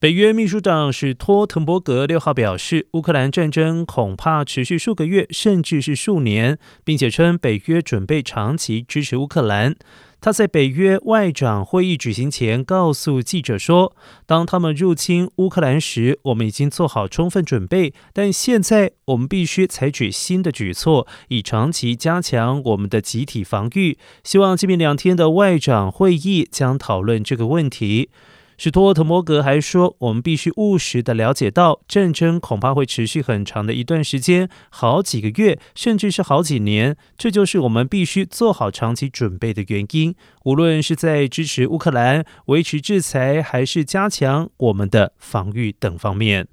北约秘书长史托滕伯格六号表示，乌克兰战争恐怕持续数个月，甚至是数年，并且称北约准备长期支持乌克兰。他在北约外长会议举行前告诉记者说：“当他们入侵乌克兰时，我们已经做好充分准备，但现在我们必须采取新的举措，以长期加强我们的集体防御。希望今明两天的外长会议将讨论这个问题。”史托特摩格还说：“我们必须务实的了解到，战争恐怕会持续很长的一段时间，好几个月，甚至是好几年。这就是我们必须做好长期准备的原因。无论是在支持乌克兰、维持制裁，还是加强我们的防御等方面。”